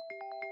you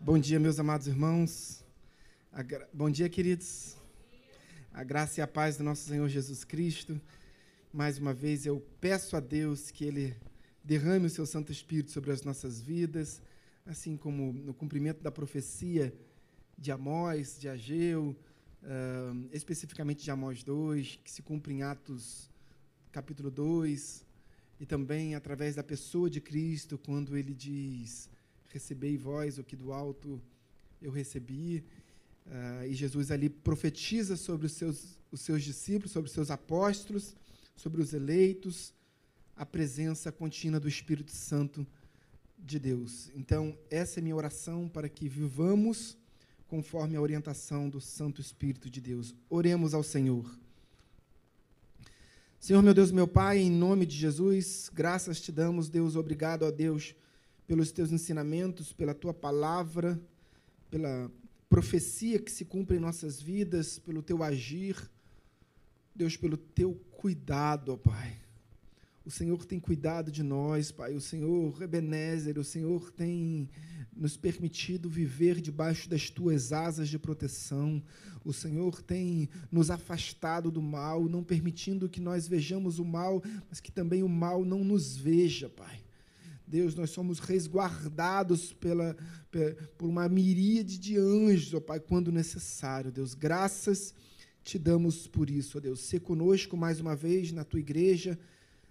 Bom dia, meus amados irmãos. Bom dia, queridos. A graça e a paz do nosso Senhor Jesus Cristo. Mais uma vez eu peço a Deus que Ele derrame o seu Santo Espírito sobre as nossas vidas, assim como no cumprimento da profecia de Amós, de Ageu, uh, especificamente de Amós 2, que se cumpre em Atos capítulo 2, e também através da pessoa de Cristo, quando ele diz: Recebei vós o que do alto eu recebi. Uh, e Jesus ali profetiza sobre os seus, os seus discípulos, sobre os seus apóstolos, sobre os eleitos, a presença contínua do Espírito Santo de Deus. Então, essa é minha oração para que vivamos conforme a orientação do Santo Espírito de Deus. Oremos ao Senhor. Senhor, meu Deus, meu Pai, em nome de Jesus, graças te damos, Deus, obrigado a Deus pelos teus ensinamentos, pela tua palavra, pela profecia que se cumpre em nossas vidas, pelo teu agir, Deus, pelo teu cuidado, ó Pai. O Senhor tem cuidado de nós, Pai. O Senhor, Ebenezer, o Senhor tem nos permitido viver debaixo das tuas asas de proteção. O Senhor tem nos afastado do mal, não permitindo que nós vejamos o mal, mas que também o mal não nos veja, Pai. Deus, nós somos resguardados pela, por uma miríade de anjos, ó Pai, quando necessário. Deus, graças te damos por isso, ó Deus. Se conosco mais uma vez na tua igreja,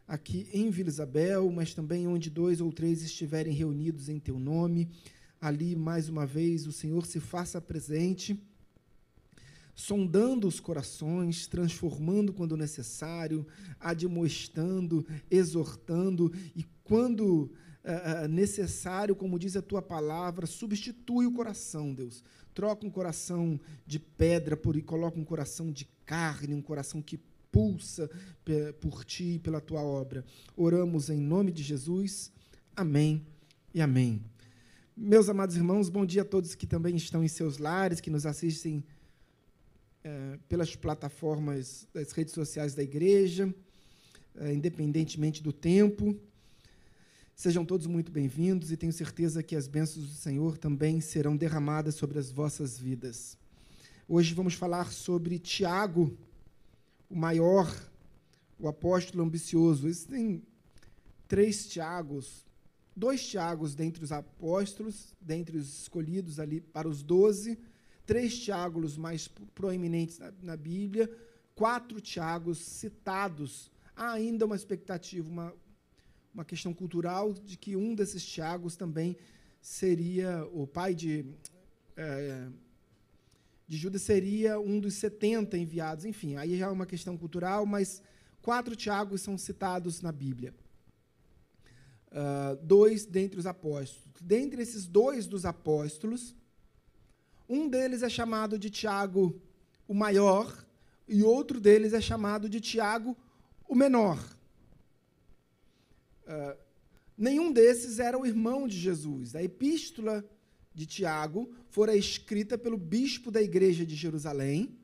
aqui em Vila Isabel, mas também onde dois ou três estiverem reunidos em teu nome ali mais uma vez o Senhor se faça presente, sondando os corações, transformando quando necessário, admoestando, exortando e quando uh, necessário, como diz a tua palavra, substitui o coração, Deus. Troca um coração de pedra por e coloca um coração de carne, um coração que pulsa por ti e pela tua obra. Oramos em nome de Jesus. Amém e amém. Meus amados irmãos, bom dia a todos que também estão em seus lares, que nos assistem é, pelas plataformas das redes sociais da igreja, é, independentemente do tempo. Sejam todos muito bem-vindos e tenho certeza que as bênçãos do Senhor também serão derramadas sobre as vossas vidas. Hoje vamos falar sobre Tiago, o maior, o apóstolo ambicioso. Existem três Tiagos dois Tiagos dentre os apóstolos, dentre os escolhidos ali para os doze, três Tiagos mais proeminentes na, na, Bíblia, quatro Tiagos citados. Há ainda uma expectativa, uma, uma questão cultural de que um desses Tiagos também seria o pai de, é, de Judas, seria um dos 70 enviados. Enfim, aí já é uma questão cultural, mas quatro Tiagos são citados na Bíblia uh, dois dentre os apóstolos. Dentre esses dois dos apóstolos, um deles é chamado de Tiago o maior e outro deles é chamado de Tiago o menor. Nenhum desses era o irmão de Jesus. A epístola de Tiago fora escrita pelo bispo da igreja de Jerusalém,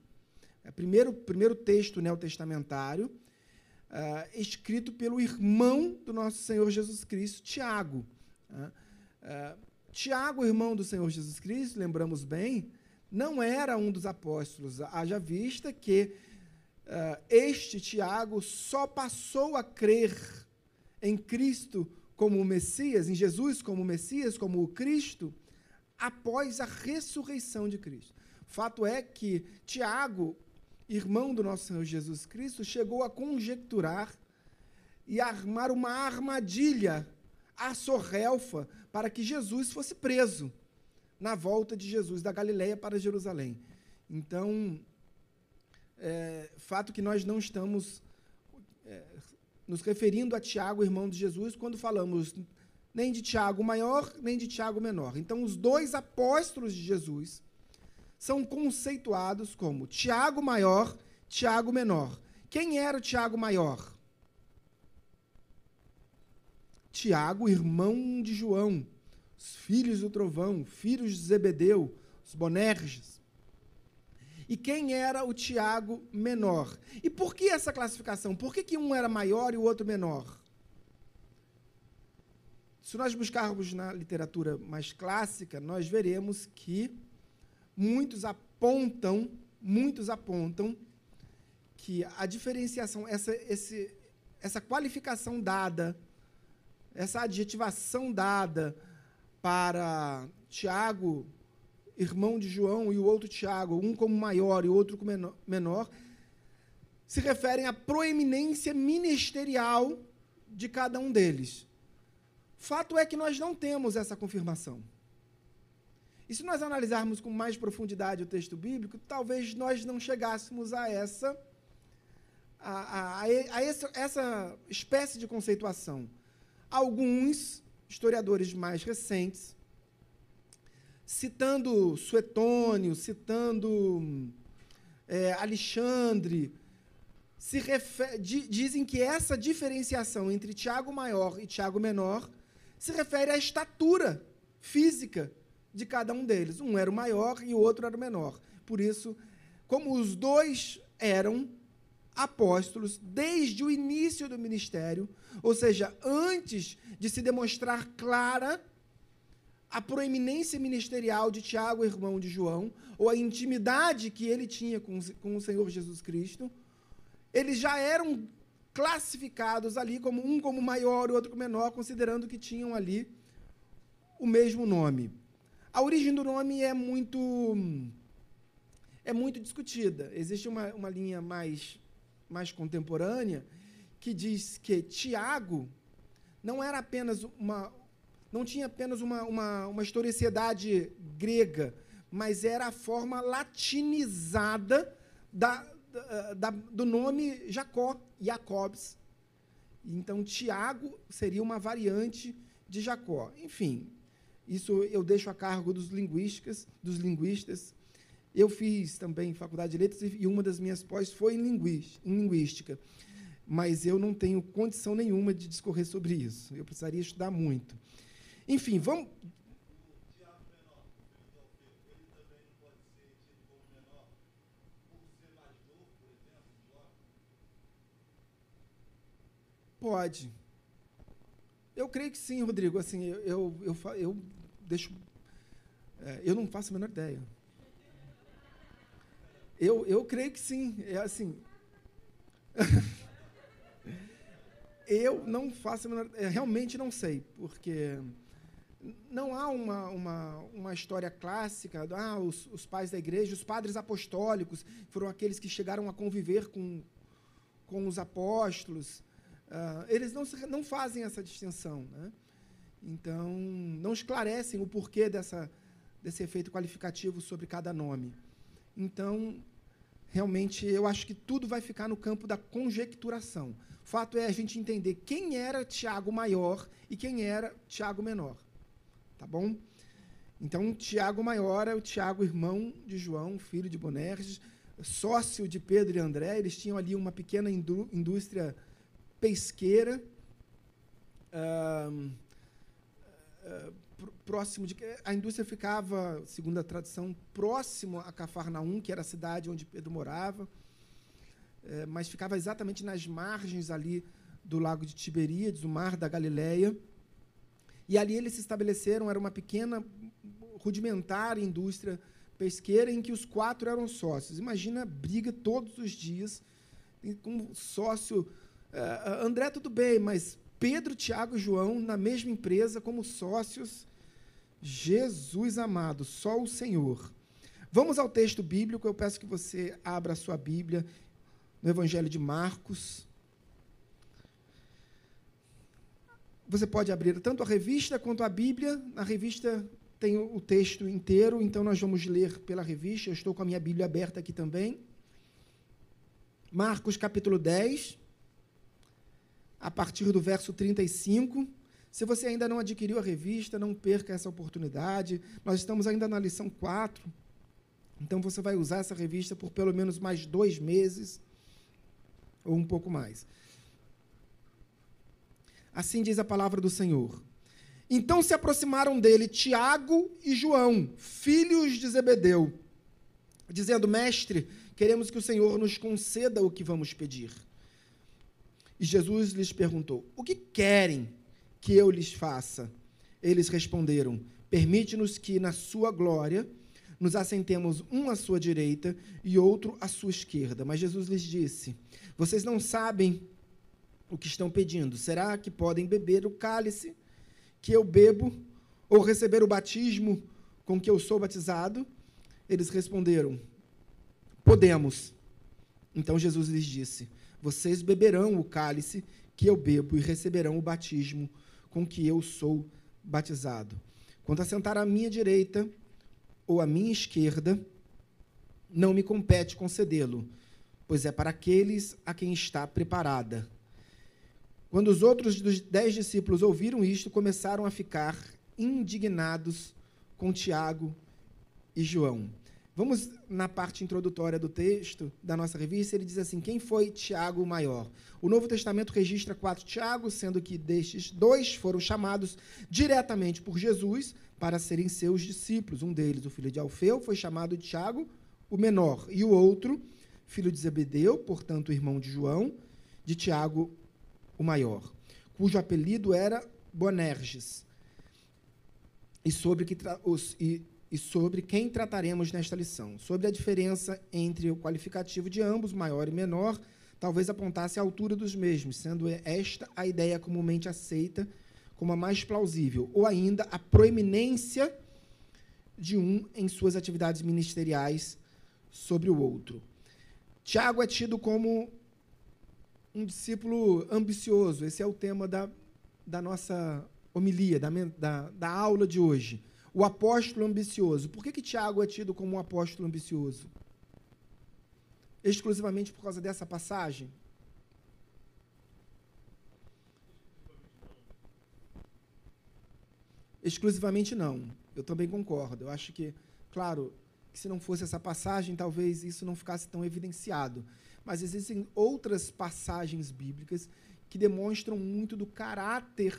é primeiro, primeiro texto neotestamentário, uh, escrito pelo irmão do nosso Senhor Jesus Cristo, Tiago. Uh, Tiago, irmão do Senhor Jesus Cristo, lembramos bem, não era um dos apóstolos, haja vista que uh, este Tiago só passou a crer em Cristo como o Messias, em Jesus como o Messias, como o Cristo, após a ressurreição de Cristo. Fato é que Tiago irmão do nosso Senhor Jesus Cristo, chegou a conjecturar e armar uma armadilha a Sorrelfa para que Jesus fosse preso na volta de Jesus da Galileia para Jerusalém. Então, é, fato que nós não estamos nos referindo a Tiago, irmão de Jesus, quando falamos nem de Tiago maior, nem de Tiago menor. Então, os dois apóstolos de Jesus, são conceituados como Tiago maior, Tiago menor. Quem era o Tiago maior? Tiago, irmão de João, os filhos do trovão, filhos de Zebedeu, os Bonerges. E quem era o Tiago menor? E por que essa classificação? Por que, que um era maior e o outro menor? Se nós buscarmos na literatura mais clássica, nós veremos que muitos apontam, muitos apontam que a diferenciação, essa, esse, essa qualificação dada, essa adjetivação dada para Tiago, irmão de João, e o outro Tiago, um como maior e o outro como menor, se referem à proeminência ministerial de cada um deles. Fato é que nós não temos essa confirmação. E se nós analisarmos com mais profundidade o texto bíblico, talvez nós não chegássemos a essa a, a, a essa, essa espécie de conceituação. Alguns historiadores mais recentes, citando Suetônio, citando é, Alexandre, se dizem que essa diferenciação entre Tiago maior e Tiago menor se refere à estatura física de cada um deles. Um era o maior e o outro era o menor. Por isso, como os dois eram apóstolos desde o início do ministério, ou seja, antes de se demonstrar clara a proeminência ministerial de Tiago, irmão de João, ou a intimidade que ele tinha com, com o Senhor Jesus Cristo, eles já eram classificados ali como um como maior e outro como menor, considerando que tinham ali o mesmo nome. A origem do nome é muito é muito discutida. Existe uma, uma linha mais mais contemporânea que diz que Tiago não era apenas uma não tinha apenas uma, uma, uma historicidade grega, mas era a forma latinizada da, da, do nome Jacó, Jacobs. Então, Tiago seria uma variante de Jacó. Enfim, isso eu deixo a cargo dos linguísticas, dos linguistas. Eu fiz também faculdade de letras e uma das minhas pós foi em linguística. Mas eu não tenho condição nenhuma de discorrer sobre isso. Eu precisaria estudar muito. Enfim, vamos, Pode. Eu creio que sim, Rodrigo. Assim, eu, eu, eu, eu deixo. É, eu não faço a menor ideia. Eu, eu creio que sim. É assim. eu não faço a menor. É, realmente não sei, porque não há uma, uma, uma história clássica. Ah, os, os pais da igreja, os padres apostólicos foram aqueles que chegaram a conviver com, com os apóstolos. Uh, eles não, não fazem essa distinção. Né? Então, não esclarecem o porquê dessa, desse efeito qualificativo sobre cada nome. Então, realmente, eu acho que tudo vai ficar no campo da conjecturação. O fato é a gente entender quem era Tiago maior e quem era Tiago menor. Tá bom? Então, Tiago maior é o Tiago, irmão de João, filho de Bonerges, sócio de Pedro e André. Eles tinham ali uma pequena indústria pesqueira, uh, próximo de. A indústria ficava, segundo a tradição, próximo a Cafarnaum, que era a cidade onde Pedro morava, uh, mas ficava exatamente nas margens ali do lago de Tiberíades, o mar da Galileia. E ali eles se estabeleceram, era uma pequena, rudimentar indústria pesqueira em que os quatro eram sócios. Imagina briga todos os dias, com sócio Uh, André, tudo bem, mas Pedro, Tiago e João na mesma empresa como sócios. Jesus amado, só o Senhor. Vamos ao texto bíblico. Eu peço que você abra a sua Bíblia no Evangelho de Marcos. Você pode abrir tanto a revista quanto a Bíblia. Na revista tem o texto inteiro, então nós vamos ler pela revista. Eu estou com a minha Bíblia aberta aqui também. Marcos capítulo 10 a partir do verso 35. Se você ainda não adquiriu a revista, não perca essa oportunidade. Nós estamos ainda na lição 4. Então você vai usar essa revista por pelo menos mais dois meses, ou um pouco mais. Assim diz a palavra do Senhor. Então se aproximaram dele Tiago e João, filhos de Zebedeu, dizendo: Mestre, queremos que o Senhor nos conceda o que vamos pedir. E Jesus lhes perguntou: O que querem que eu lhes faça? Eles responderam: Permite-nos que, na sua glória, nos assentemos um à sua direita e outro à sua esquerda. Mas Jesus lhes disse: Vocês não sabem o que estão pedindo. Será que podem beber o cálice que eu bebo ou receber o batismo com que eu sou batizado? Eles responderam: Podemos. Então Jesus lhes disse: Vocês beberão o cálice que eu bebo e receberão o batismo com que eu sou batizado. Quanto a sentar à minha direita ou à minha esquerda, não me compete concedê-lo, pois é para aqueles a quem está preparada. Quando os outros dos dez discípulos ouviram isto, começaram a ficar indignados com Tiago e João. Vamos na parte introdutória do texto da nossa revista, ele diz assim: quem foi Tiago o maior? O Novo Testamento registra quatro Tiagos, sendo que destes dois foram chamados diretamente por Jesus para serem seus discípulos. Um deles, o filho de Alfeu, foi chamado Tiago, o menor, e o outro, filho de Zebedeu, portanto, irmão de João, de Tiago, o maior, cujo apelido era Bonerges. E sobre que os, e e sobre quem trataremos nesta lição. Sobre a diferença entre o qualificativo de ambos, maior e menor, talvez apontasse a altura dos mesmos, sendo esta a ideia comumente aceita como a mais plausível, ou ainda a proeminência de um em suas atividades ministeriais sobre o outro. Tiago é tido como um discípulo ambicioso, esse é o tema da, da nossa homilia, da, da, da aula de hoje o apóstolo ambicioso. Por que, que Tiago é tido como um apóstolo ambicioso? Exclusivamente por causa dessa passagem? Exclusivamente não. Eu também concordo. Eu acho que, claro, que se não fosse essa passagem, talvez isso não ficasse tão evidenciado. Mas existem outras passagens bíblicas que demonstram muito do caráter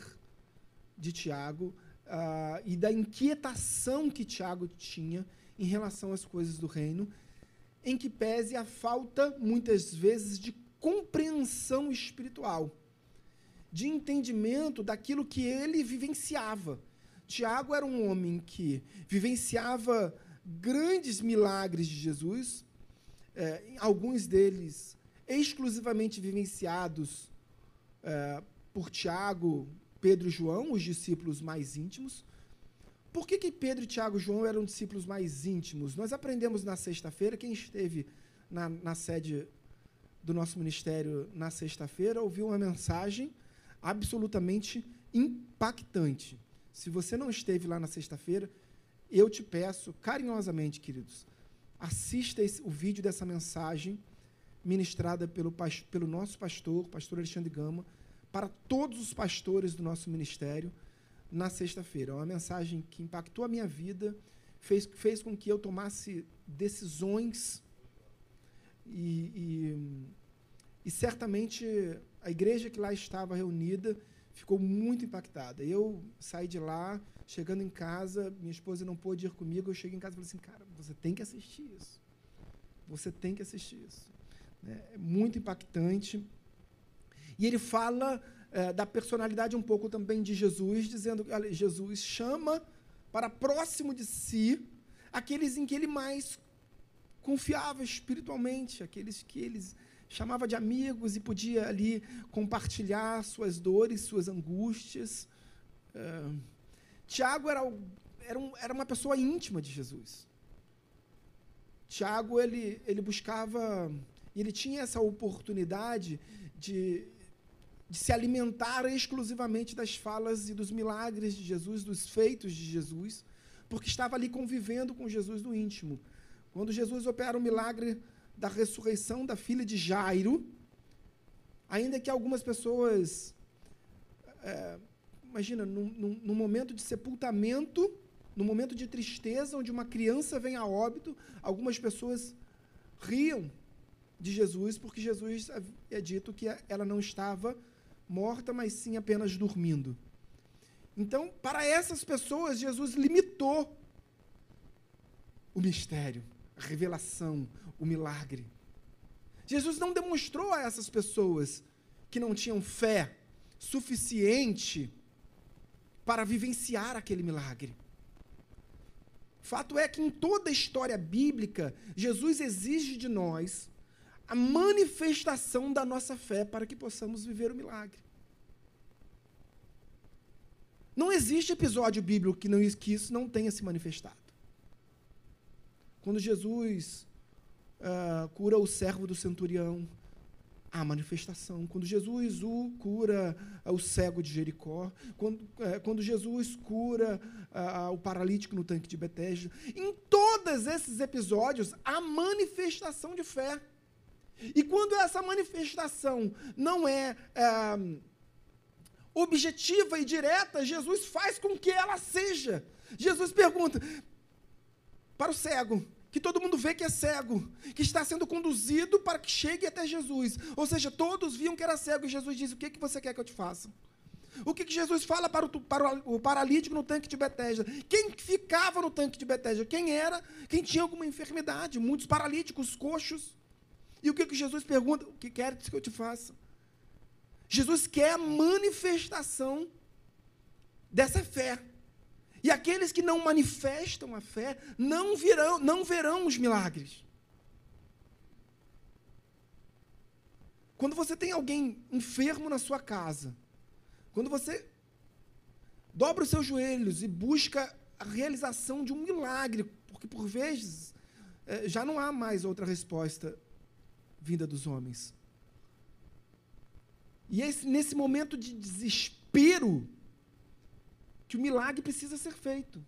de Tiago, uh, e da inquietação que Tiago tinha em relação às coisas do reino, em que pese a falta, muitas vezes, de compreensão espiritual, de entendimento daquilo que ele vivenciava. Tiago era um homem que vivenciava grandes milagres de Jesus, eh, alguns deles exclusivamente vivenciados eh, por Tiago, Pedro e João, os discípulos mais íntimos. Por que, que Pedro, Tiago e João eram discípulos mais íntimos? Nós aprendemos na sexta-feira, quem esteve na, na sede do nosso ministério na sexta-feira ouviu uma mensagem absolutamente impactante. Se você não esteve lá na sexta-feira, eu te peço carinhosamente, queridos, assista esse, o vídeo dessa mensagem ministrada pelo, pelo nosso pastor, pastor Alexandre Gama, para todos os pastores do nosso ministério na sexta-feira. É uma mensagem que impactou a minha vida, fez, fez com que eu tomasse decisões e, e, e certamente a igreja que lá estava reunida ficou muito impactada. Eu saí de lá, chegando em casa, minha esposa não pôde ir comigo, eu cheguei em casa e falei assim, cara, você tem que assistir isso. Você tem que assistir isso. É muito impactante. E ele fala é, da personalidade um pouco também de Jesus, dizendo que Jesus chama para próximo de si aqueles em que ele mais confiava espiritualmente, aqueles que eles chamava de amigos e podia ali compartilhar suas dores, suas angústias. É, Tiago era, era, um, era uma pessoa íntima de Jesus. Tiago ele, ele buscava, ele tinha essa oportunidade de, de se alimentar exclusivamente das falas e dos milagres de Jesus, dos feitos de Jesus, porque estava ali convivendo com Jesus no íntimo. Quando Jesus opera o milagre da ressurreição da filha de Jairo, ainda que algumas pessoas, é, imagina, num momento de sepultamento, no momento de tristeza, onde uma criança vem a óbito, algumas pessoas riam de Jesus, porque Jesus é dito que ela não estava morta, mas sim apenas dormindo. Então, para essas pessoas, Jesus limitou o mistério, a revelação, o milagre. Jesus não demonstrou a essas pessoas que não tinham fé suficiente para vivenciar aquele milagre. Fato é que em toda a história bíblica, Jesus exige de nós a manifestação da nossa fé para que possamos viver o milagre. Não existe episódio bíblico que, não, que isso não tenha se manifestado. Quando Jesus uh, cura o servo do centurião, há manifestação. Quando Jesus o cura uh, o cego de Jericó, quando, uh, quando Jesus cura o paralítico no tanque de Betesda, em todos esses episódios há manifestação de fé. E quando essa manifestação não é, é objetiva e direta, Jesus faz com que ela seja. Jesus pergunta para o cego, que todo mundo vê que é cego, que está sendo conduzido para que chegue até Jesus. Ou seja, todos viam que era cego e Jesus diz: O que, que você quer que eu te faça? O que, que Jesus fala para o, para o paralítico no tanque de Betesda? Quem ficava no tanque de Betesda? Quem era? Quem tinha alguma enfermidade? Muitos paralíticos, coxos. E o que, que Jesus pergunta? O que quer que eu te faça? Jesus quer a manifestação dessa fé. E aqueles que não manifestam a fé não virão, não verão os milagres. Quando você tem alguém enfermo na sua casa, quando você dobra os seus joelhos e busca a realização de um milagre, porque por vezes eh, já não há mais outra resposta vinda dos homens. E é nesse momento de desespero que o milagre precisa ser feito.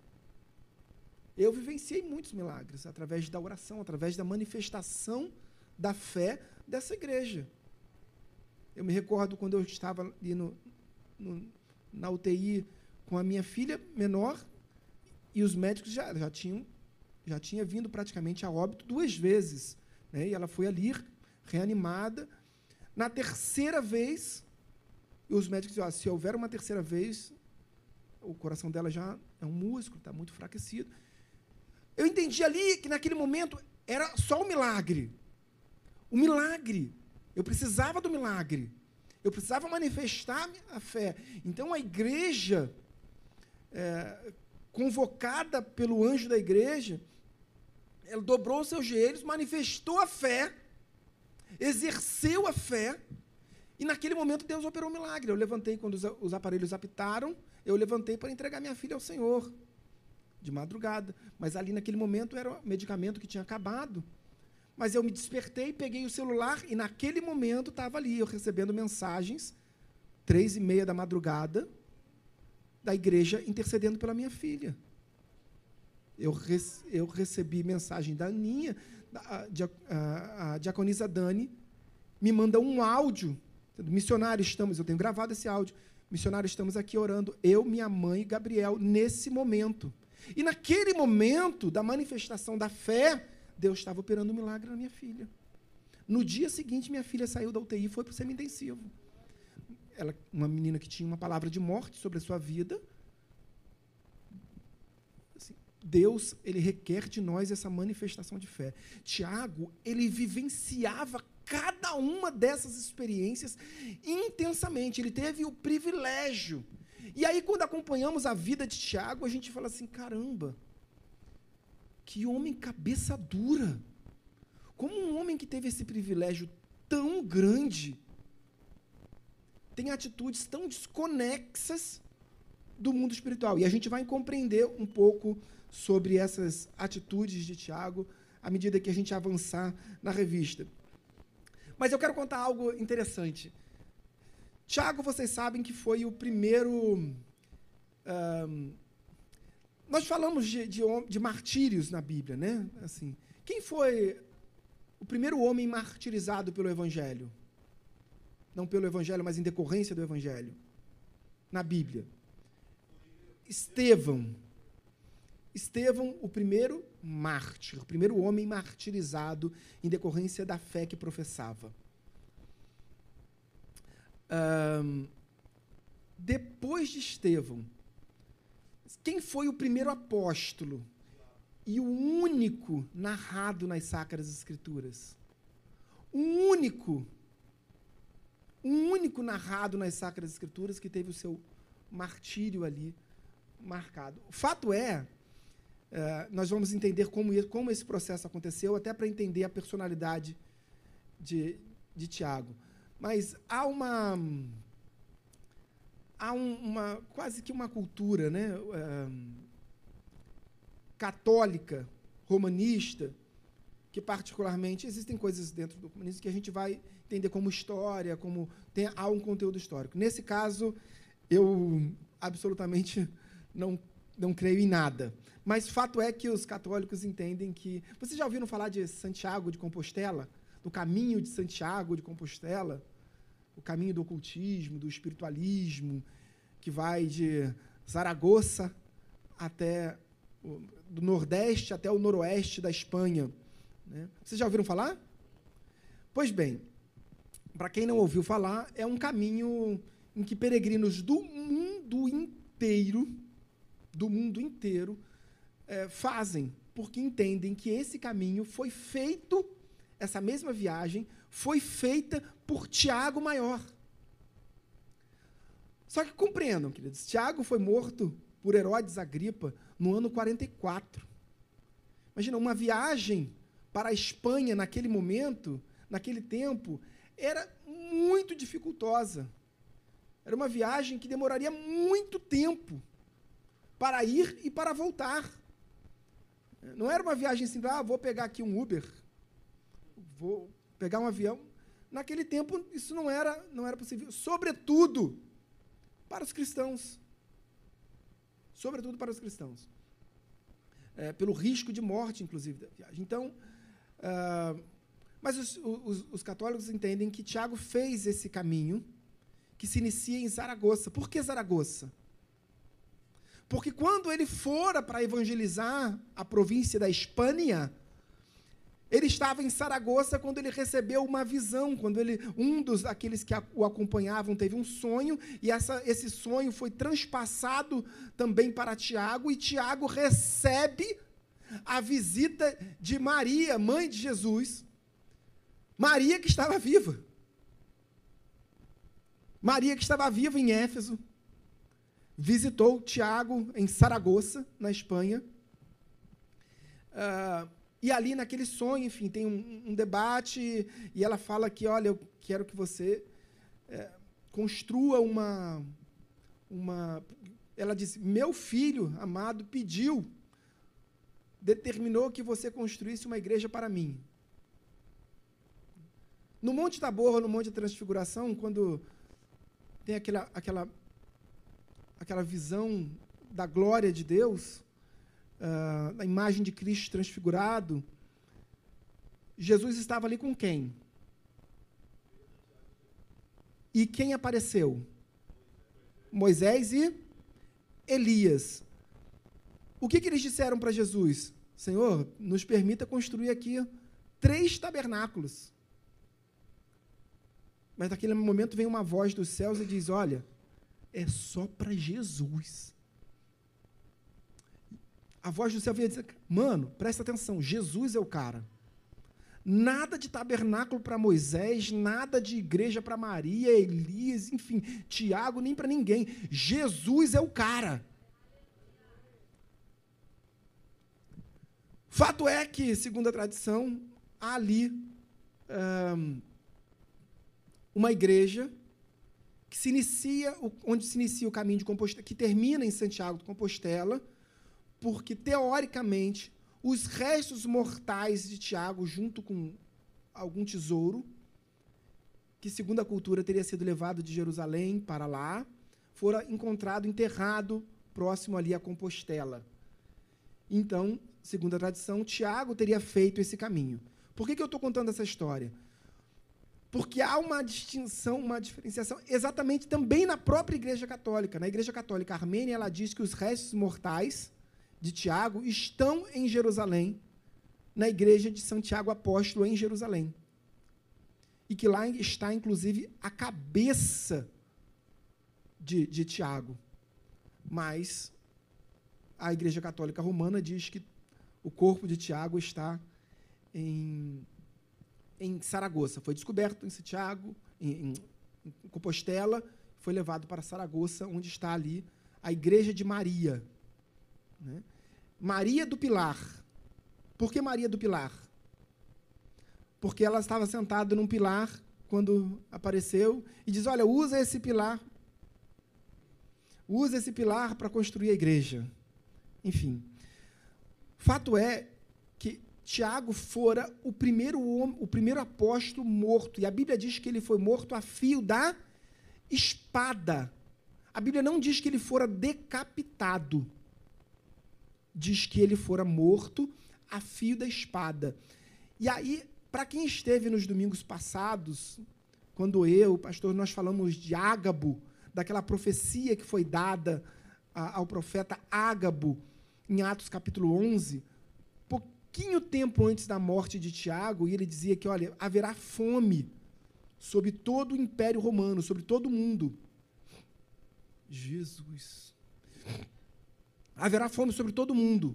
Eu vivenciei muitos milagres através da oração, através da manifestação da fé dessa igreja. Eu me recordo quando eu estava ali no, no, na UTI com a minha filha menor e os médicos já, já tinham já tinha vindo praticamente a óbito duas vezes, né? E ela foi ali reanimada na terceira vez, os médicos diziam, ah, se houver uma terceira vez, o coração dela já é um músculo, está muito enfraquecido. Eu entendi ali que naquele momento era só o milagre. O milagre. Eu precisava do milagre. Eu precisava manifestar a fé. Então a igreja, é, convocada pelo anjo da igreja, ela dobrou seus joelhos, manifestou a fé exerceu a fé, e naquele momento Deus operou um milagre. Eu levantei quando os aparelhos apitaram, eu levantei para entregar minha filha ao Senhor, de madrugada. Mas ali naquele momento era o medicamento que tinha acabado. Mas eu me despertei, peguei o celular e naquele momento estava ali, eu recebendo mensagens, três e meia da madrugada, da igreja intercedendo pela minha filha. Eu, eu recebi mensagem da Aninha, a, a, a diaconisa Dani me manda um áudio. Missionário, estamos, eu tenho gravado esse áudio. Missionário, estamos aqui orando, eu, minha mãe e Gabriel, nesse momento. E naquele momento da manifestação da fé, Deus estava operando um milagre na minha filha. No dia seguinte, minha filha saiu da UTI e foi para o semi-intensivo. Ela, uma menina que tinha uma palavra de morte sobre a sua vida, Deus, ele requer de nós essa manifestação de fé. Tiago, ele vivenciava cada uma dessas experiências intensamente. Ele teve o privilégio. E aí, quando acompanhamos a vida de Tiago, a gente fala assim: caramba, que homem cabeça dura. Como um homem que teve esse privilégio tão grande tem atitudes tão desconexas do mundo espiritual. E a gente vai compreender um pouco sobre essas atitudes de Tiago à medida que a gente avançar na revista. Mas eu quero contar algo interessante. Tiago, vocês sabem que foi o primeiro. Um, nós falamos de, de, de, martírios na Bíblia, né? Assim, quem foi o primeiro homem martirizado pelo Evangelho? Não pelo Evangelho, mas em decorrência do Evangelho. Na Bíblia. Estevão. Estevão, o primeiro mártir, o primeiro homem martirizado em decorrência da fé que professava. Um, depois de Estevão, quem foi o primeiro apóstolo e o único narrado nas Sacras Escrituras? O único, o único narrado nas Sacras Escrituras que teve o seu martírio ali marcado. O fato é, é nós vamos entender como, como esse processo aconteceu, até para entender a personalidade de, de Tiago. Mas há uma há um, uma quase que uma cultura, né, é, católica, romanista, que particularmente existem coisas dentro do comunismo que a gente vai entender como história, como tem há um conteúdo histórico. Nesse caso, eu absolutamente não não creio em nada. Mas fato é que os católicos entendem que. Vocês já ouviram falar de Santiago de Compostela? Do caminho de Santiago de Compostela? O caminho do ocultismo, do espiritualismo, que vai de Zaragoza até. do Nordeste até o Noroeste da Espanha. Né? Vocês já ouviram falar? Pois bem, para quem não ouviu falar, é um caminho em que peregrinos do mundo inteiro, do mundo inteiro, é, fazem, porque entendem que esse caminho foi feito, essa mesma viagem, foi feita por Tiago Maior. Só que compreendam, queridos, Tiago foi morto por Herodes Agripa no ano 44. Imagina, uma viagem para a Espanha naquele momento, naquele tempo, era muito dificultosa. Era uma viagem que demoraria muito tempo para ir e para voltar. Não era uma viagem simples, ah, vou pegar aqui um Uber, vou pegar um avião. Naquele tempo, isso não era, não era possível. Sobretudo para os cristãos. Sobretudo para os cristãos. É, pelo risco de morte, inclusive, da viagem. Então, uh, mas os, os, os católicos entendem que Tiago fez esse caminho que se inicia em Zaragoza. Por que Zaragoza? Porque quando ele fora para evangelizar a província da Espanha, ele estava em Saragoça quando ele recebeu uma visão, quando ele, um dos aqueles que o acompanhavam teve um sonho e essa, esse sonho foi transpassado também para Tiago e Tiago recebe a visita de Maria, mãe de Jesus, Maria que estava viva. Maria, que estava viva em Éfeso, visitou Tiago em Saragoça, na Espanha. Uh, e ali, naquele sonho, enfim, tem um, um, debate, e ela fala que, olha, eu quero que você é, construa uma, uma. Ela diz: Meu filho amado pediu, determinou que você construísse uma igreja para mim. No Monte Tabor, no Monte da Transfiguração, quando tem aquela, aquela, aquela visão da glória de Deus, uh, da imagem de Cristo transfigurado, Jesus estava ali com quem? E quem apareceu? Moisés e Elias. O que, que eles disseram para Jesus? Senhor, nos permita construir aqui três tabernáculos. Mas naquele momento vem uma voz dos céus e diz: Olha, é só para Jesus. A voz do céu vem dizer: Mano, presta atenção, Jesus é o cara. Nada de tabernáculo para Moisés, nada de igreja para Maria, Elias, enfim, Tiago, nem para ninguém. Jesus é o cara. Fato é que, segundo a tradição, ali um, uma igreja que se inicia, onde se inicia o caminho de Compostela, que termina em Santiago de Compostela, porque, teoricamente, os restos mortais de Tiago, junto com algum tesouro, que, segundo a cultura, teria sido levado de Jerusalém para lá, fora encontrado enterrado próximo ali a Compostela. Então, segundo a tradição, Tiago teria feito esse caminho. Por que, que eu estou contando essa história? Porque há uma distinção, uma diferenciação, exatamente também na própria Igreja Católica. Na Igreja Católica Armênia, ela diz que os restos mortais de Tiago estão em Jerusalém, na Igreja de Santiago Apóstolo, em Jerusalém. E que lá está, inclusive, a cabeça de, de Tiago. Mas a Igreja Católica Romana diz que o corpo de Tiago está em em Saragoça. Foi descoberto em Santiago, em, em, Compostela, foi levado para Saragoça, onde está ali a igreja de Maria. Né? Maria do Pilar. Por que Maria do Pilar? Porque ela estava sentada num pilar quando apareceu e diz: Olha, usa esse pilar. Usa esse pilar para construir a igreja. Enfim. Fato é Tiago fora o primeiro homem, o primeiro apóstolo morto. E a Bíblia diz que ele foi morto a fio da espada. A Bíblia não diz que ele fora decapitado. Diz que ele fora morto a fio da espada. E aí, para quem esteve nos domingos passados, quando eu, pastor, nós falamos de Ágabo, daquela profecia que foi dada ao profeta Ágabo, em Atos capítulo 11, pouquinho tempo antes da morte de Tiago, e ele dizia que, olha, haverá fome sobre todo o Império Romano, sobre todo o mundo. Jesus. Haverá fome sobre todo o mundo.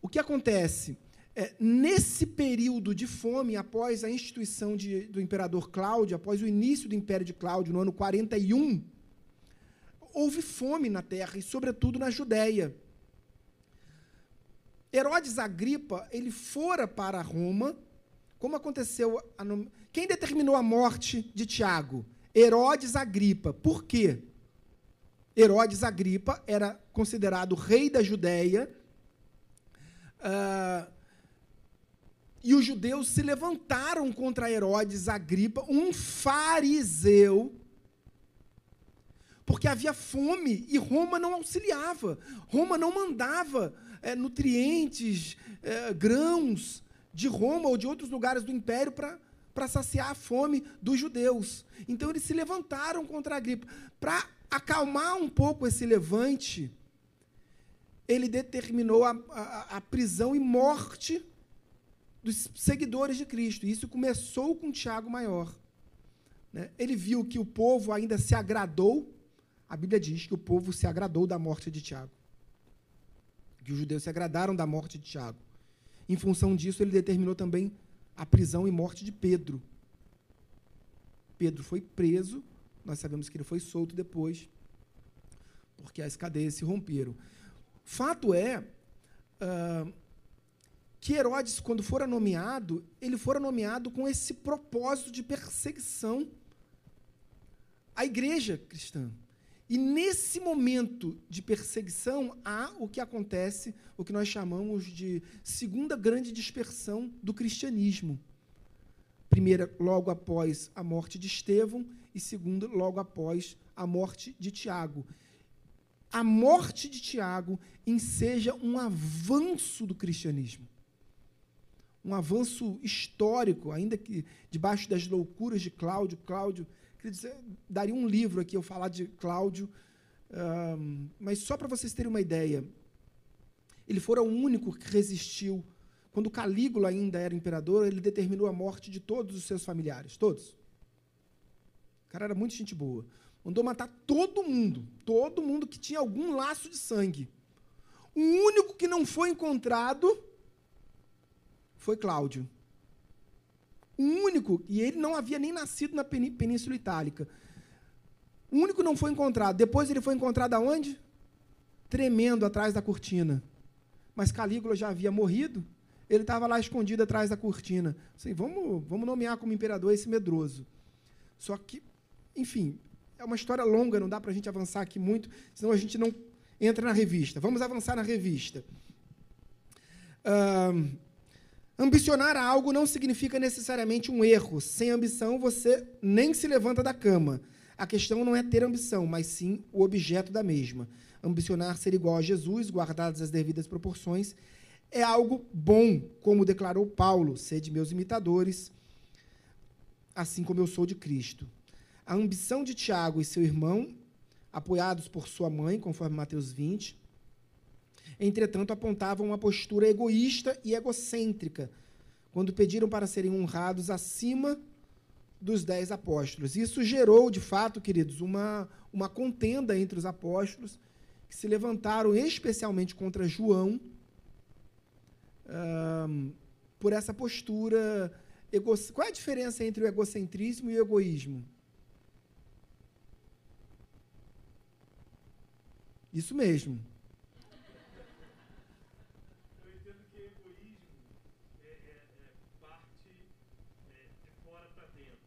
O que acontece? É, nesse período de fome, após a instituição de, do imperador Cláudio, após o início do império de Cláudio, no ano 41, houve fome na terra, e sobretudo na Judéia. Herodes Agripa, ele fora para Roma, como aconteceu... A, quem determinou a morte de Tiago? Herodes Agripa. Por quê? Herodes Agripa era considerado rei da Judéia, uh, e os judeus se levantaram contra Herodes Agripa, um fariseu, porque havia fome e Roma não auxiliava, Roma não mandava é, nutrientes, é, grãos de Roma ou de outros lugares do império para saciar a fome dos judeus. Então eles se levantaram contra Agripa. Para acalmar um pouco esse levante, ele determinou a, a, a prisão e morte dos seguidores de Cristo. Isso começou com Tiago Maior. Né? Ele viu que o povo ainda se agradou, a Bíblia diz que o povo se agradou da morte de Tiago. Que os judeus se agradaram da morte de Tiago. Em função disso, ele determinou também a prisão e morte de Pedro. Pedro foi preso nós sabemos que ele foi solto depois, porque as cadeias se romperam. Fato é uh, que Herodes, quando fora nomeado, ele fora nomeado com esse propósito de perseguição à igreja cristã. E nesse momento de perseguição, há o que acontece, o que nós chamamos de segunda grande dispersão do cristianismo. Primeira, logo após a morte de Estevão, e segundo, logo após a morte de Tiago. A morte de Tiago enseja um avanço do cristianismo. Um avanço histórico, ainda que debaixo das loucuras de Cláudio. Cláudio, daria um livro aqui eu falar de Cláudio, um, mas só para vocês terem uma ideia. Ele fora o único que resistiu. Quando Calígula ainda era imperador, ele determinou a morte de todos os seus familiares, todos. O cara era muito gente boa. Mandou matar todo mundo. Todo mundo que tinha algum laço de sangue. O único que não foi encontrado foi Cláudio. O único, e ele não havia nem nascido na Península Itálica. O único não foi encontrado. Depois ele foi encontrado aonde? Tremendo atrás da cortina. Mas Calígula já havia morrido. Ele estava lá escondido atrás da cortina. Assim, vamos, vamos nomear como imperador esse medroso. Só que enfim, é uma história longa, não dá para a gente avançar aqui muito, senão a gente não entra na revista. Vamos avançar na revista. Uh, ambicionar algo não significa necessariamente um erro. Sem ambição, você nem se levanta da cama. A questão não é ter ambição, mas sim o objeto da mesma. Ambicionar ser igual a Jesus, guardadas as devidas proporções, é algo bom, como declarou Paulo: sede meus imitadores, assim como eu sou de Cristo. A ambição de Tiago e seu irmão, apoiados por sua mãe, conforme Mateus 20, entretanto, apontavam uma postura egoísta e egocêntrica, quando pediram para serem honrados acima dos dez apóstolos. Isso gerou, de fato, queridos, uma, uma contenda entre os apóstolos, que se levantaram especialmente contra João, um, por essa postura. Ego... Qual é a diferença entre o egocentrismo e o egoísmo? Isso mesmo. Eu entendo que egoísmo é, é, é parte é, de fora para dentro.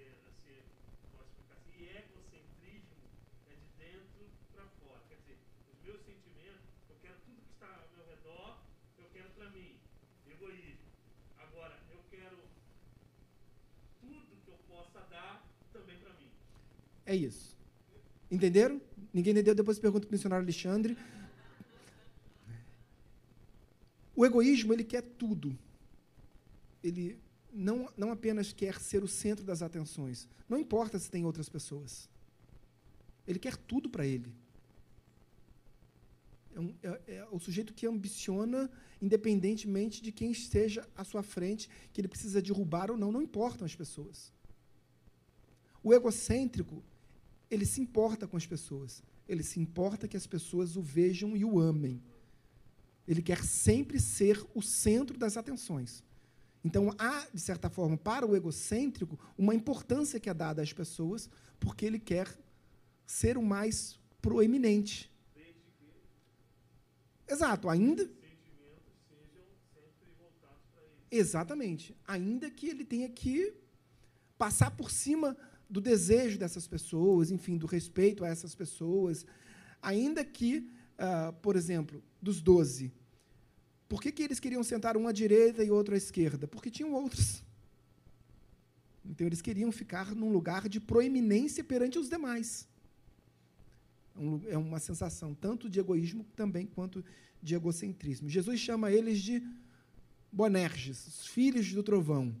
É, assim, posso explicar assim. E egocentrismo é de dentro para fora. Quer dizer, os meus sentimentos, eu quero tudo que está ao meu redor, eu quero para mim. Egoísmo. Agora, eu quero tudo que eu possa dar também para mim. É isso. Entenderam? Ninguém entendeu? Depois pergunta para o missionário Alexandre. O egoísmo, ele quer tudo. Ele não, não apenas quer ser o centro das atenções. Não importa se tem outras pessoas. Ele quer tudo para ele. É, um, é, é, o sujeito que ambiciona, independentemente de quem esteja à sua frente, que ele precisa derrubar ou não, não importam as pessoas. O egocêntrico ele se importa com as pessoas. Ele se importa que as pessoas o vejam e o amem. Ele quer sempre ser o centro das atenções. Então, há, de certa forma, para o egocêntrico, uma importância que é dada às pessoas, porque ele quer ser o mais proeminente. Exato, ainda. Exatamente. Ainda que ele tenha que passar por cima do desejo dessas pessoas, enfim, do respeito a essas pessoas, ainda que, uh, por exemplo, dos doze, por que, que eles queriam sentar um à direita e outro à esquerda? Porque tinham outros. Então, eles queriam ficar num lugar de proeminência perante os demais. É, é uma sensação tanto de egoísmo também quanto de egocentrismo. Jesus chama eles de Bonerges, os filhos do trovão.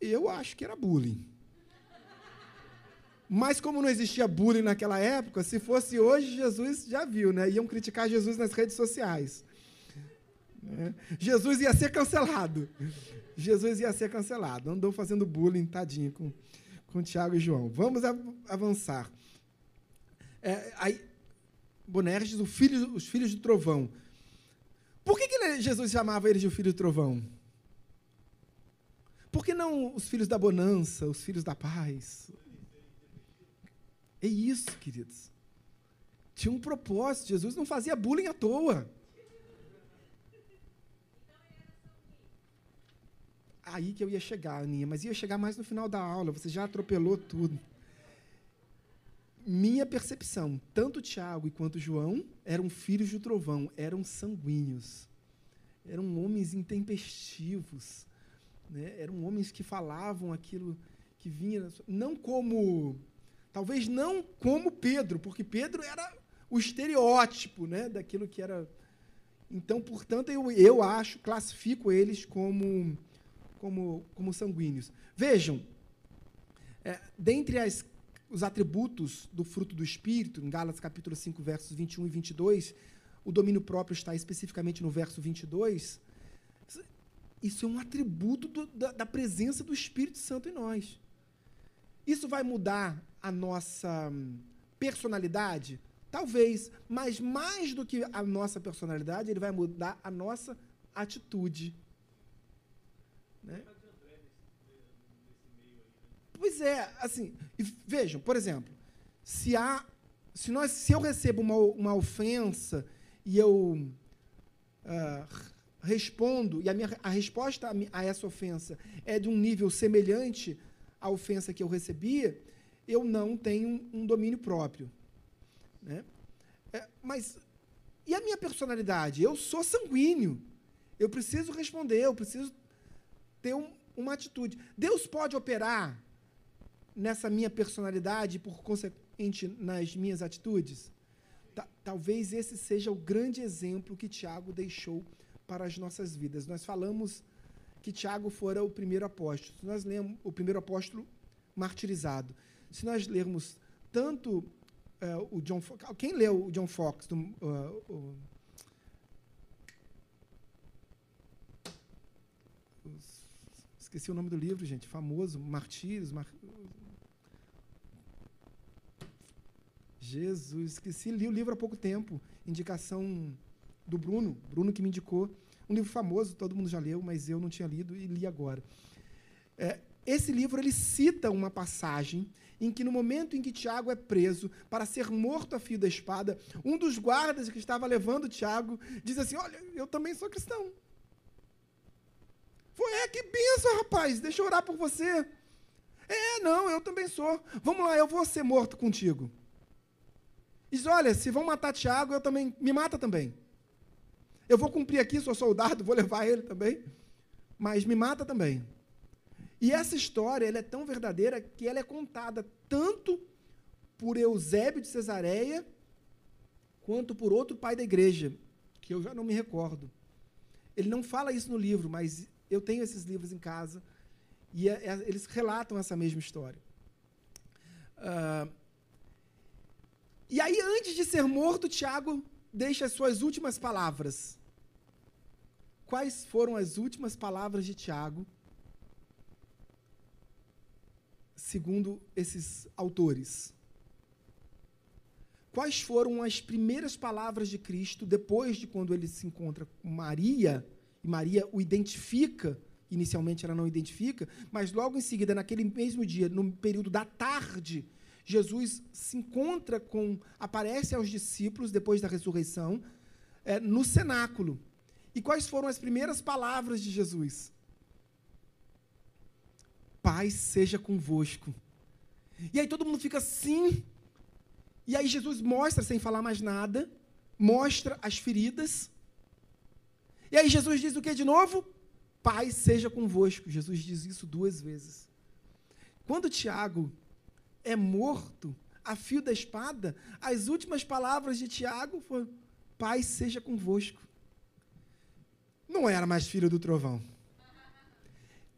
Eu acho que era bullying. Mas como não existia bullying naquela época, se fosse hoje, Jesus já viu, né? Iam criticar Jesus nas redes sociais. Né? Jesus ia ser cancelado. Jesus ia ser cancelado. Andou fazendo bullying, tadinho, com, com Tiago e João. Vamos avançar. É, aí, Bonerges, filho, os filhos do trovão. Por que, que Jesus chamava eles de filho do trovão? Por que não os filhos da bonança, os filhos da paz, é isso, queridos. Tinha um propósito. Jesus não fazia bullying à toa. Aí que eu ia chegar, Aninha, mas ia chegar mais no final da aula, você já atropelou tudo. Minha percepção, tanto Tiago quanto João eram filhos do trovão, eram sanguíneos, eram homens intempestivos, né? eram homens que falavam aquilo que vinha, não como Talvez não como Pedro, porque Pedro era o estereótipo né, daquilo que era. Então, portanto, eu, eu acho, classifico eles como, como, como sanguíneos. Vejam, é, dentre as, os atributos do fruto do Espírito, em Gálatas capítulo 5, versos 21 e 22, o domínio próprio está especificamente no verso 22. Isso é um atributo do, da, da presença do Espírito Santo em nós. Isso vai mudar a nossa personalidade? Talvez, mas mais do que a nossa personalidade, ele vai mudar a nossa atitude. Né? Pois é, assim, vejam, por exemplo, se há, se nós, se eu recebo uma, uma ofensa e eu uh, respondo e a minha a resposta a, a essa ofensa é de um nível semelhante à ofensa que eu recebia, eu não tenho um domínio próprio. Né? É, mas e a minha personalidade? Eu sou sanguíneo. Eu preciso responder, eu preciso ter um, uma atitude. Deus pode operar nessa minha personalidade e, por consequente, nas minhas atitudes? Ta talvez esse seja o grande exemplo que Tiago deixou para as nossas vidas. Nós falamos que Tiago fora o primeiro apóstolo. Nós lemos o primeiro apóstolo martirizado se nós lermos tanto uh, o John Fox, quem leu o John Fox? Do, uh, o, esqueci o nome do livro, gente, famoso, Martírios, Mar, Jesus, esqueci, li o livro há pouco tempo, indicação do Bruno, Bruno que me indicou, um livro famoso, todo mundo já leu, mas eu não tinha lido e li agora. É, esse livro ele cita uma passagem em que no momento em que Tiago é preso para ser morto a fio da espada, um dos guardas que estava levando Tiago diz assim: "Olha, eu também sou cristão". Foi, é que benção, rapaz. Deixa eu orar por você. É, não, eu também sou. Vamos lá, eu vou ser morto contigo. Diz: olha, se vão matar Tiago, eu também. Me mata também. Eu vou cumprir aqui, sou soldado, vou levar ele também. Mas me mata também. E essa história ela é tão verdadeira que ela é contada tanto por Eusébio de Cesareia quanto por outro pai da igreja, que eu já não me recordo. Ele não fala isso no livro, mas eu tenho esses livros em casa e é, é, eles relatam essa mesma história. Uh, e aí, antes de ser morto, Tiago deixa as suas últimas palavras. Quais foram as últimas palavras de Tiago, segundo esses autores? Quais foram as primeiras palavras de Cristo depois de quando ele se encontra com Maria e Maria o identifica? Inicialmente ela não identifica, mas logo em seguida, naquele mesmo dia, no período da tarde, Jesus se encontra com, aparece aos discípulos depois da ressurreição, é, no cenáculo. E quais foram as primeiras palavras de Jesus? Paz seja convosco. E aí todo mundo fica assim. E aí Jesus mostra, sem falar mais nada, mostra as feridas. E aí Jesus diz o que de novo? Paz seja convosco. Jesus diz isso duas vezes. Quando Tiago é morto a fio da espada, as últimas palavras de Tiago foram: Pai seja convosco. Não era mais filho do trovão.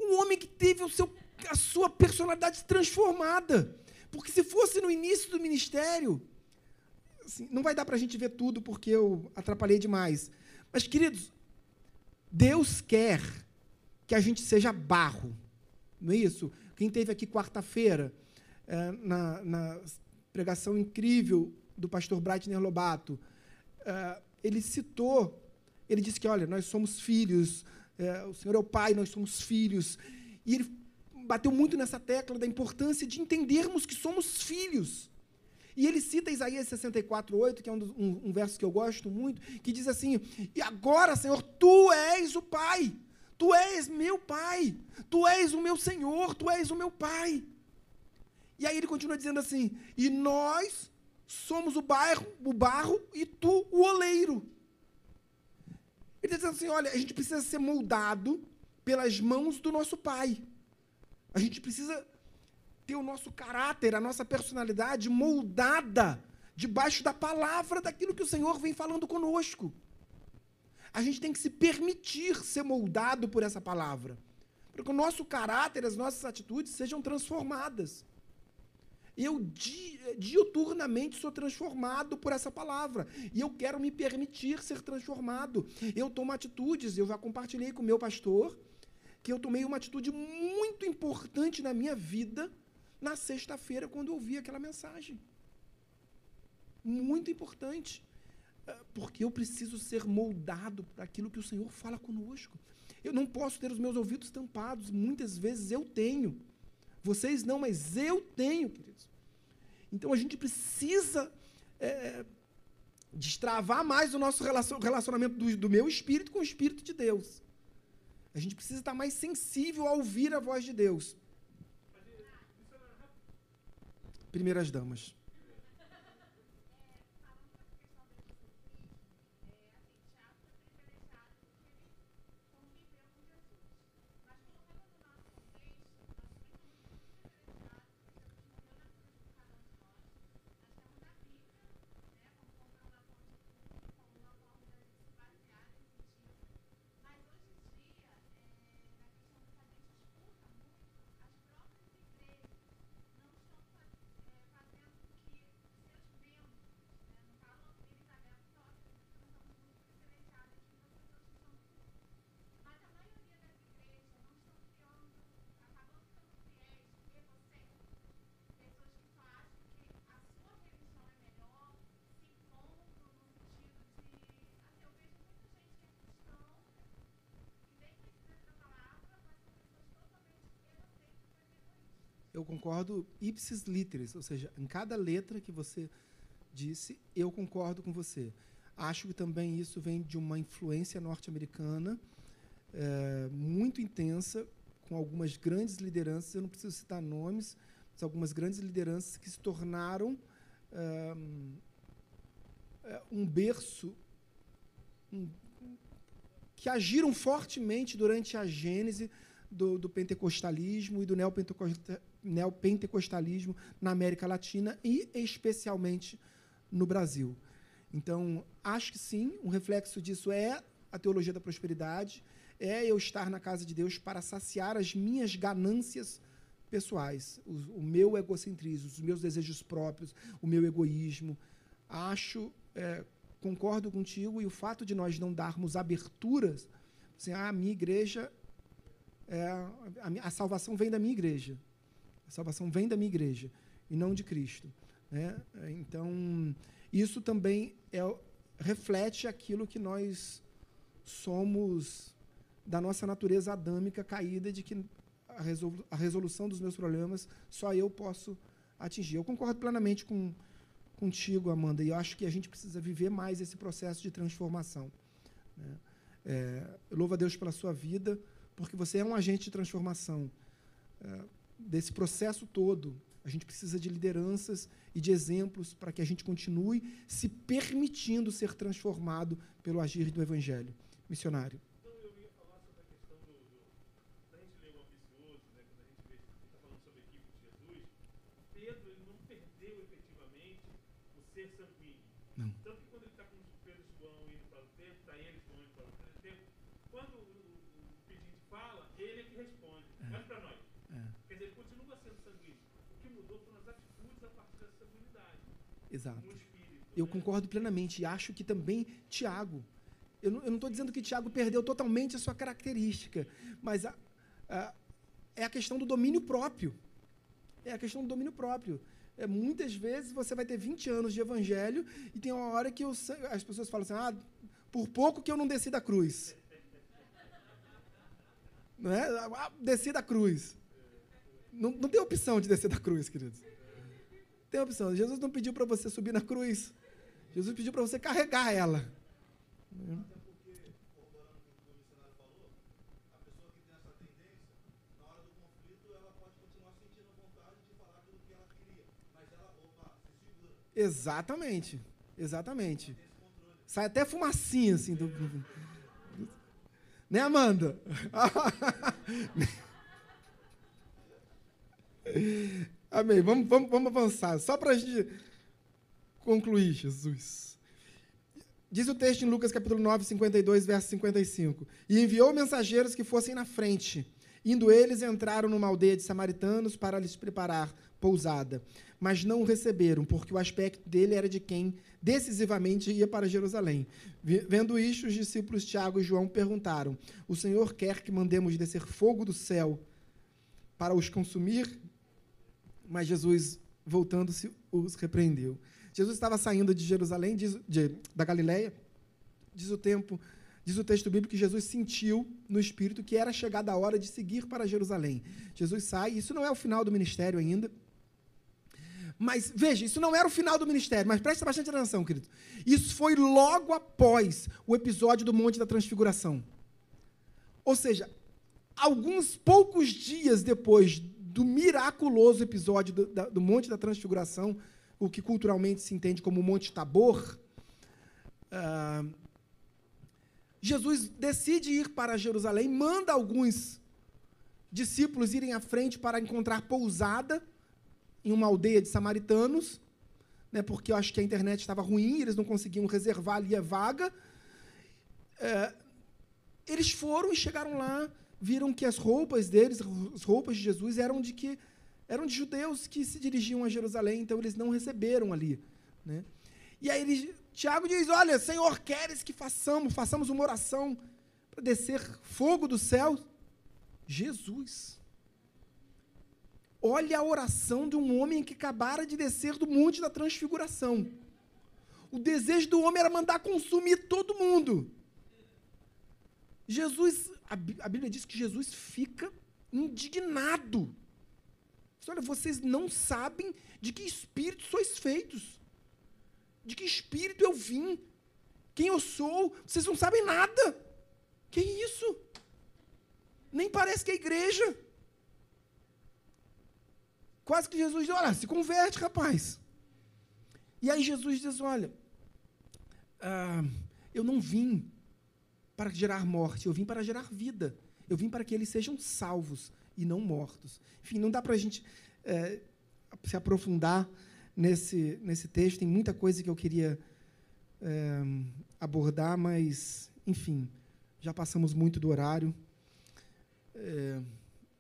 Um homem que teve o seu, a sua personalidade transformada. Porque se fosse no início do ministério, assim, não vai dar para a gente ver tudo porque eu atrapalhei demais. Mas, queridos, Deus quer que a gente seja barro. Não é isso? Quem teve aqui quarta-feira, é, na, na, pregação incrível do pastor Breitner Lobato, é, ele citou, ele disse que, olha, nós somos filhos, é, o Senhor é o Pai, nós somos filhos. E ele bateu muito nessa tecla da importância de entendermos que somos filhos. E ele cita Isaías 64, 8, que é um, um, um, verso que eu gosto muito, que diz assim: E agora, Senhor, tu és o Pai, tu és meu Pai, tu és o meu Senhor, tu és o meu Pai. E aí ele continua dizendo assim: e nós somos o, bairro, o barro e tu o oleiro. Ele está dizendo assim: olha, a gente precisa ser moldado pelas mãos do nosso pai. A gente precisa ter o nosso caráter, a nossa personalidade moldada debaixo da palavra daquilo que o Senhor vem falando conosco. A gente tem que se permitir ser moldado por essa palavra. Para que o nosso caráter, as nossas atitudes sejam transformadas eu diuturnamente sou transformado por essa palavra. E eu quero me permitir ser transformado. Eu tomo atitudes, eu já compartilhei com o meu pastor, que eu tomei uma atitude muito importante na minha vida na sexta-feira, quando eu ouvi aquela mensagem. Muito importante. Ah, porque eu preciso ser moldado por aquilo que o Senhor fala conosco. Eu não posso ter os meus ouvidos tampados, muitas vezes eu tenho. Vocês não, mas eu tenho, queridos. Então a gente precisa é, destravar mais o nosso relacionamento do, do meu espírito com o espírito de Deus. A gente precisa estar mais sensível a ouvir a voz de Deus. Primeiras damas. Concordo ipsis literis, ou seja, em cada letra que você disse, eu concordo com você. Acho que também isso vem de uma influência norte-americana é, muito intensa, com algumas grandes lideranças, eu não preciso citar nomes, mas algumas grandes lideranças que se tornaram é, um berço, um, que agiram fortemente durante a gênese do, do pentecostalismo e do neopentecostalismo na América Latina e especialmente no Brasil. Então, acho que sim, um reflexo disso é a teologia da prosperidade, é eu estar na casa de Deus para saciar as minhas ganâncias pessoais, o, o meu egocentrismo, os meus desejos próprios, o meu egoísmo. Acho, é, concordo contigo, e o fato de nós não darmos aberturas, assim, ah, a minha igreja, é, a, a salvação vem da minha igreja. A salvação vem da minha igreja e não de Cristo. Né? Então, isso também é, reflete aquilo que nós somos da nossa natureza adâmica caída, de que a, a resolução dos meus problemas só eu posso atingir. Eu concordo plenamente com, contigo, Amanda, e eu acho que a gente precisa viver mais esse processo de transformação. Né? É, louvo a Deus pela sua vida, porque você é um agente de transformação. É, desse processo todo, a gente precisa de lideranças e de exemplos para que a gente continue se permitindo ser transformado pelo agir do Evangelho. Missionário. Então, eu ia falar sobre a questão do. do quando a gente lê o Ambicioso, né, quando a gente está falando sobre a equipe de Jesus, Pedro ele não perdeu efetivamente o ser sanguíneo. Não. Tanto que quando ele está com Pedro e João indo para o templo, está ele e João indo para o templo, quando o, o, o pedinte fala, ele é que responde. Olha para nós. É. Quer dizer, ele continua sendo sanguíneo. O que mudou foram as atitudes a partir dessa sanguinidade. Exato. Eu concordo plenamente e acho que também Tiago. Eu não estou dizendo que Tiago perdeu totalmente a sua característica, mas a- a- é a questão do domínio próprio. É a questão do domínio próprio. É, muitas vezes você vai ter 20 anos de evangelho e tem uma hora que os- as pessoas falam assim: ah, por pouco que eu não desci da cruz. Não é? Ah, desci da cruz. Não, não tem opção de descer da cruz, queridos. Tem opção. Jesus não pediu para você subir na cruz. Jesus pediu para você carregar ela. Exatamente. Exatamente. Sai até fumacinha, assim. Do... Né, Amanda? Amém. Vamos, vamos, vamos avançar. Só para a gente concluir, Jesus. Diz o texto em Lucas capítulo 9, 52, verso 55. E enviou mensageiros que fossem na frente. Indo eles, entraram numa aldeia de samaritanos para lhes preparar pousada. Mas não o receberam, porque o aspecto dele era de quem decisivamente ia para Jerusalém. Vendo isto, os discípulos Tiago e João perguntaram: O Senhor quer que mandemos descer fogo do céu para os consumir? Mas Jesus, voltando-se, os repreendeu. Jesus estava saindo de Jerusalém, diz- de- da Galileia, diz o tempo, diz o texto bíblico que Jesus sentiu no espírito que era chegada a hora de seguir para Jerusalém. Jesus sai, isso não é o final do ministério ainda. Mas veja, isso não era o final do ministério, mas preste bastante atenção, querido. Isso foi logo após o episódio do Monte da Transfiguração. Ou seja, alguns poucos dias depois do miraculoso episódio do, da- do Monte da Transfiguração, o que culturalmente se entende como Monte Tabor, ah, Jesus decide ir para Jerusalém, manda alguns discípulos irem à frente para encontrar pousada em uma aldeia de samaritanos, né, porque eu acho que a internet estava ruim, eles não conseguiam reservar ali a vaga. É, eles foram e chegaram lá, viram que as roupas deles, as roupas de Jesus, eram de que eram de judeus que se dirigiam a Jerusalém, então eles não receberam ali, né? E aí ele, Tiago diz: Olha, Senhor, queres que façamos, façamos uma oração para descer fogo do céu? Jesus. Olha a oração de um homem que acabara de descer do monte da transfiguração. O desejo do homem era mandar consumir todo mundo. Jesus, a Bí- a Bíblia diz que Jesus fica indignado. Olha, vocês não sabem de que espírito sois feitos. De que espírito eu vim. Quem eu sou. Vocês não sabem nada. Que isso? Nem parece que é igreja. Quase que Jesus diz: olha, se converte, rapaz. E aí Jesus diz: olha, ah, eu não vim para gerar morte, eu vim para gerar vida. Eu vim para que eles sejam salvos e não mortos. Enfim, não dá para a gente é, se aprofundar nesse, nesse texto, tem muita coisa que eu queria é, abordar, mas, enfim, já passamos muito do horário. É,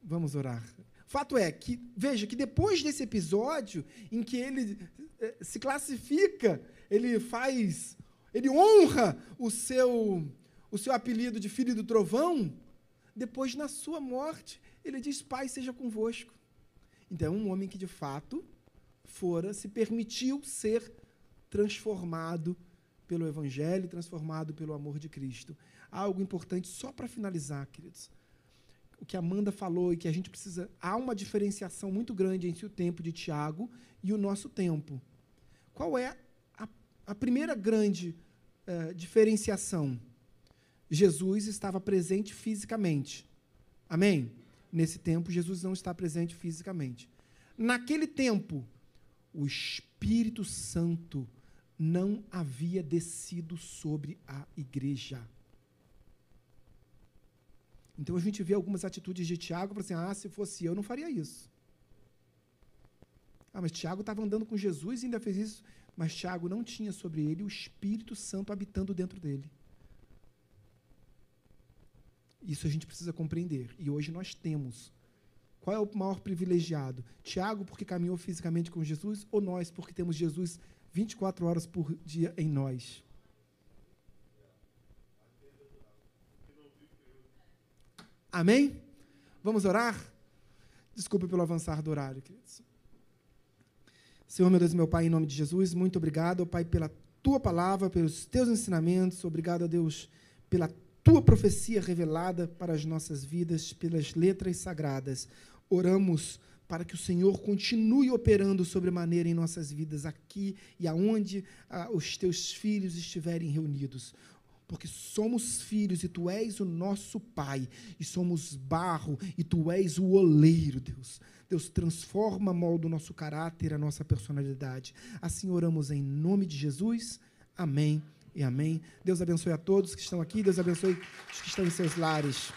vamos orar. Fato é que, veja, que depois desse episódio em que ele é, se classifica, ele faz, ele honra o seu, o seu apelido de filho do trovão, depois, na sua morte, ele diz: Pai, seja convosco. Então, é um homem que, de fato, fora, se permitiu ser transformado pelo Evangelho, transformado pelo amor de Cristo. Algo importante, só para finalizar, queridos. O que a Amanda falou e que a gente precisa. Há uma diferenciação muito grande entre o tempo de Tiago e o nosso tempo. Qual é a, a primeira grande uh, diferenciação? Jesus estava presente fisicamente. Amém? Nesse tempo, Jesus não está presente fisicamente. Naquele tempo, o Espírito Santo não havia descido sobre a igreja. Então a gente vê algumas atitudes de Tiago, assim, ah, se fosse eu, não faria isso. Ah, mas Tiago estava andando com Jesus e ainda fez isso. Mas Tiago não tinha sobre ele o Espírito Santo habitando dentro dele. Isso a gente precisa compreender. E hoje nós temos. Qual é o maior privilegiado? Tiago, porque caminhou fisicamente com Jesus, ou nós, porque temos Jesus 24 horas por dia em nós? Amém? Vamos orar? Desculpe pelo avançar do horário, queridos. Senhor, meu Deus, meu Pai, em nome de Jesus, muito obrigado, Pai, pela tua palavra, pelos teus ensinamentos. Obrigado, Deus, pela tua profecia revelada para as nossas vidas pelas letras sagradas. Oramos para que o Senhor continue operando sobremaneira em nossas vidas, aqui e aonde ah, os teus filhos estiverem reunidos. Porque somos filhos e tu és o nosso Pai, e somos barro e tu és o oleiro, Deus. Deus transforma, molda o nosso caráter, a nossa personalidade. Assim oramos em nome de Jesus. Amém e amém. Deus abençoe a todos que estão aqui, Deus abençoe os que estão em seus lares.